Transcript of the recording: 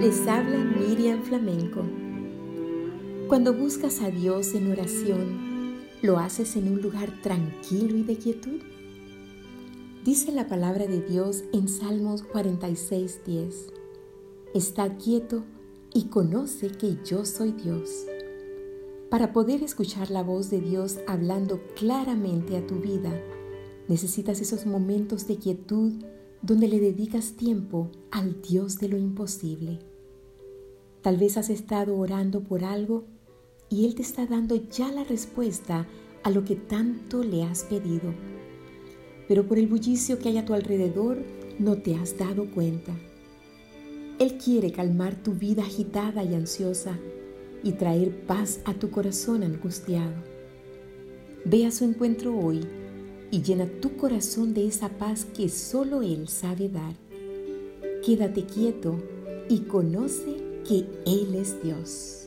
Les habla Miriam Flamenco. Cuando buscas a Dios en oración, ¿lo haces en un lugar tranquilo y de quietud? Dice la palabra de Dios en Salmos 46:10. Está quieto y conoce que yo soy Dios. Para poder escuchar la voz de Dios hablando claramente a tu vida, necesitas esos momentos de quietud donde le dedicas tiempo al Dios de lo imposible. Tal vez has estado orando por algo y Él te está dando ya la respuesta a lo que tanto le has pedido. Pero por el bullicio que hay a tu alrededor no te has dado cuenta. Él quiere calmar tu vida agitada y ansiosa y traer paz a tu corazón angustiado. Ve a su encuentro hoy y llena tu corazón de esa paz que solo Él sabe dar. Quédate quieto y conoce que Él es Dios.